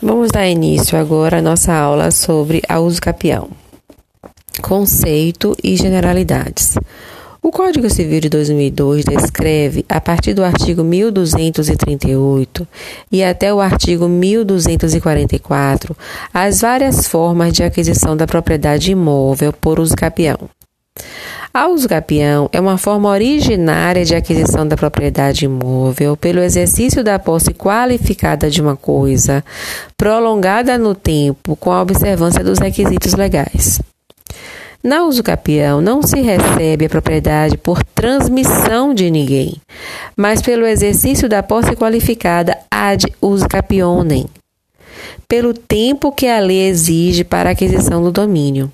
Vamos dar início agora à nossa aula sobre a uso capião. Conceito e generalidades. O Código Civil de 2002 descreve, a partir do artigo 1238 e até o artigo 1244, as várias formas de aquisição da propriedade imóvel por uso capião. A usucapião é uma forma originária de aquisição da propriedade imóvel pelo exercício da posse qualificada de uma coisa, prolongada no tempo com a observância dos requisitos legais. Na usucapião não se recebe a propriedade por transmissão de ninguém, mas pelo exercício da posse qualificada ad usucapionem, pelo tempo que a lei exige para a aquisição do domínio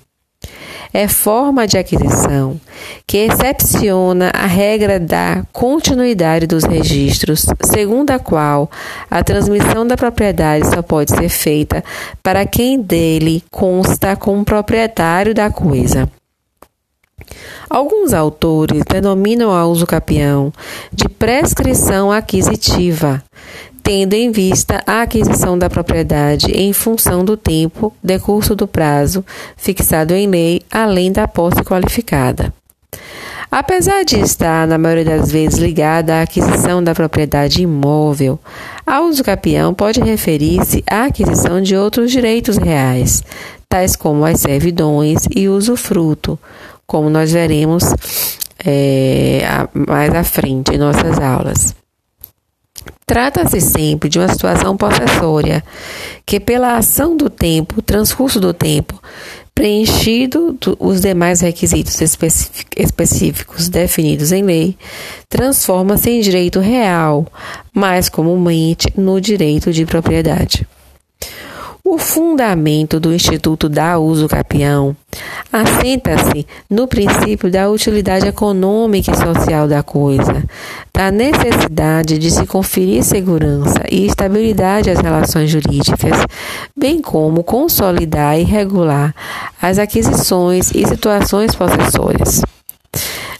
é forma de aquisição que excepciona a regra da continuidade dos registros, segundo a qual a transmissão da propriedade só pode ser feita para quem dele consta como proprietário da coisa. Alguns autores denominam a uso capião de prescrição aquisitiva, tendo em vista a aquisição da propriedade em função do tempo, decurso do prazo fixado em lei, além da posse qualificada. Apesar de estar, na maioria das vezes, ligada à aquisição da propriedade imóvel, a uso capião pode referir-se à aquisição de outros direitos reais, tais como as servidões e usufruto, como nós veremos é, mais à frente em nossas aulas. Trata-se sempre de uma situação possessória, que pela ação do tempo, transcurso do tempo, preenchido os demais requisitos específicos definidos em lei, transforma-se em direito real, mais comumente no direito de propriedade. O fundamento do Instituto da Uso Capião assenta-se no princípio da utilidade econômica e social da coisa, da necessidade de se conferir segurança e estabilidade às relações jurídicas, bem como consolidar e regular as aquisições e situações possessórias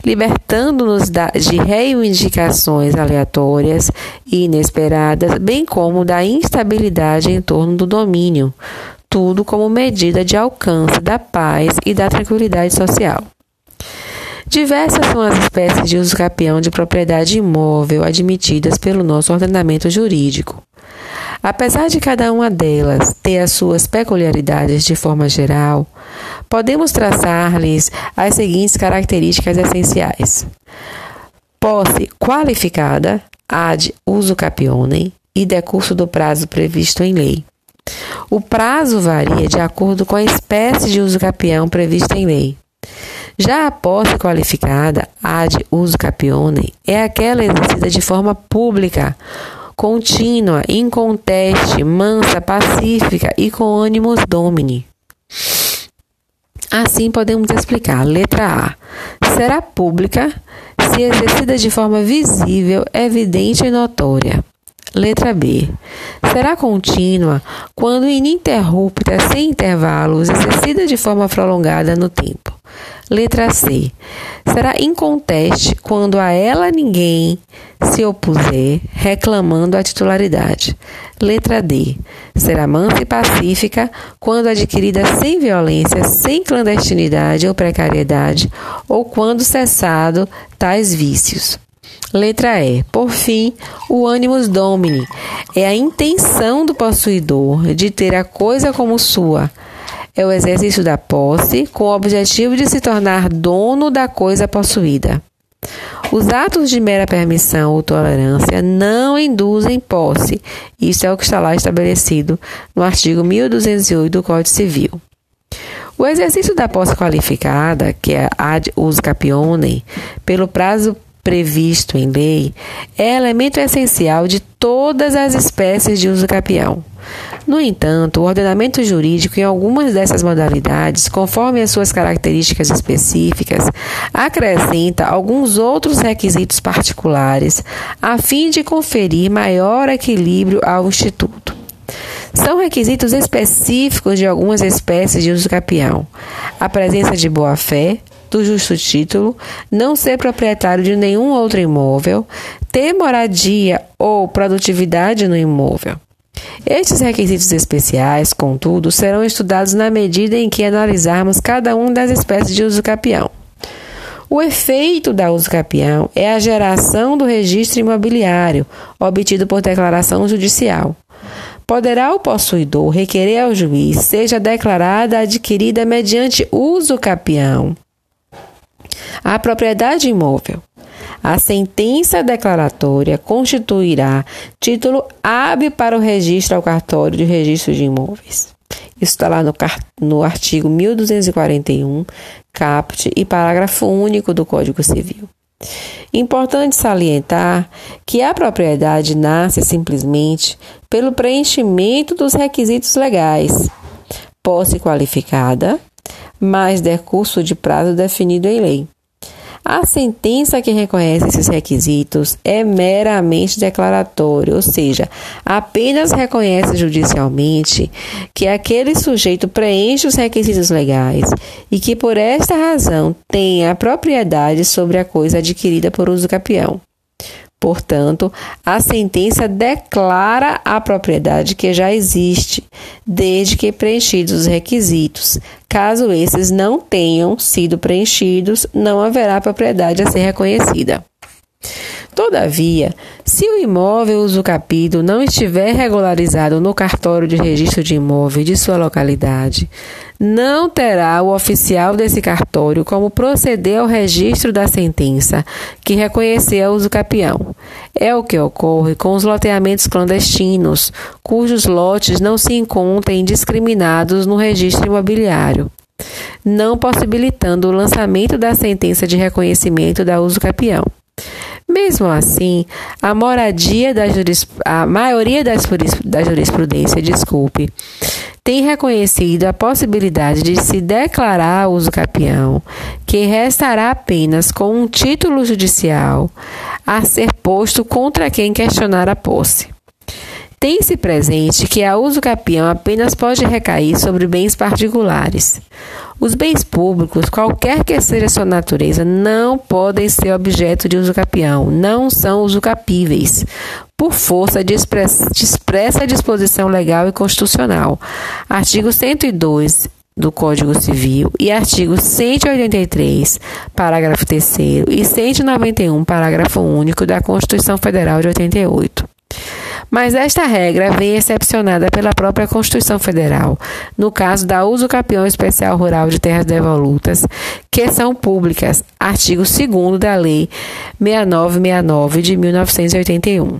libertando-nos de reivindicações aleatórias e inesperadas, bem como da instabilidade em torno do domínio, tudo como medida de alcance da paz e da tranquilidade social. Diversas são as espécies de uso de propriedade imóvel admitidas pelo nosso ordenamento jurídico. Apesar de cada uma delas ter as suas peculiaridades de forma geral, podemos traçar-lhes as seguintes características essenciais: posse qualificada, ad uso capione e decurso do prazo previsto em lei. O prazo varia de acordo com a espécie de uso capião prevista em lei. Já a posse qualificada, ad uso capione, é aquela exercida de forma pública, contínua, inconteste, mansa, pacífica e com ânimos domini. Assim podemos explicar. Letra A. Será pública se exercida de forma visível, evidente e notória. Letra B. Será contínua quando ininterrupta, sem intervalos, exercida de forma prolongada no tempo. Letra C. Será inconteste quando a ela ninguém se opuser, reclamando a titularidade. Letra D. Será mansa e pacífica quando adquirida sem violência, sem clandestinidade ou precariedade, ou quando cessado tais vícios. Letra E. Por fim, o animus domini é a intenção do possuidor de ter a coisa como sua. É o exercício da posse com o objetivo de se tornar dono da coisa possuída. Os atos de mera permissão ou tolerância não induzem posse. Isso é o que está lá estabelecido no artigo 1208 do Código Civil. O exercício da posse qualificada, que é ad us capione, pelo prazo previsto em lei é elemento essencial de todas as espécies de uso capião. No entanto, o ordenamento jurídico em algumas dessas modalidades, conforme as suas características específicas, acrescenta alguns outros requisitos particulares a fim de conferir maior equilíbrio ao instituto. São requisitos específicos de algumas espécies de uso capião: a presença de boa-fé, do justo título, não ser proprietário de nenhum outro imóvel, ter moradia ou produtividade no imóvel. Estes requisitos especiais, contudo, serão estudados na medida em que analisarmos cada uma das espécies de uso capião. O efeito da uso capião é a geração do registro imobiliário, obtido por declaração judicial. Poderá o possuidor requerer ao juiz seja declarada adquirida mediante uso capião a propriedade imóvel. A sentença declaratória constituirá título hábil para o registro ao cartório de registro de imóveis. Isso está lá no, no artigo 1241, caput e parágrafo único do Código Civil. Importante salientar que a propriedade nasce simplesmente pelo preenchimento dos requisitos legais: posse qualificada, mais decurso de prazo definido em lei. A sentença que reconhece esses requisitos é meramente declaratória, ou seja, apenas reconhece judicialmente que aquele sujeito preenche os requisitos legais e que por esta razão tem a propriedade sobre a coisa adquirida por uso capião. Portanto, a sentença declara a propriedade que já existe, desde que preenchidos os requisitos. Caso esses não tenham sido preenchidos, não haverá propriedade a ser reconhecida. Todavia, se o imóvel usucapido não estiver regularizado no cartório de registro de imóvel de sua localidade, não terá o oficial desse cartório como proceder ao registro da sentença que reconhecer a usucapião. É o que ocorre com os loteamentos clandestinos, cujos lotes não se encontrem discriminados no registro imobiliário não possibilitando o lançamento da sentença de reconhecimento da uso capião. Mesmo assim, a moradia da a maioria das da jurisprudência, desculpe, tem reconhecido a possibilidade de se declarar uso capião, que restará apenas com um título judicial a ser posto contra quem questionar a posse. Tem-se presente que a uso capião apenas pode recair sobre bens particulares. Os bens públicos, qualquer que seja sua natureza, não podem ser objeto de uso capião, não são usucapíveis, por força de expressa, de expressa disposição legal e constitucional. Artigo 102 do Código Civil e artigo 183, parágrafo 3 e 191, parágrafo único da Constituição Federal de 88. Mas esta regra vem excepcionada pela própria Constituição Federal, no caso da uso capião especial rural de terras devolutas, que são públicas, artigo 2 da Lei 6969 de 1981.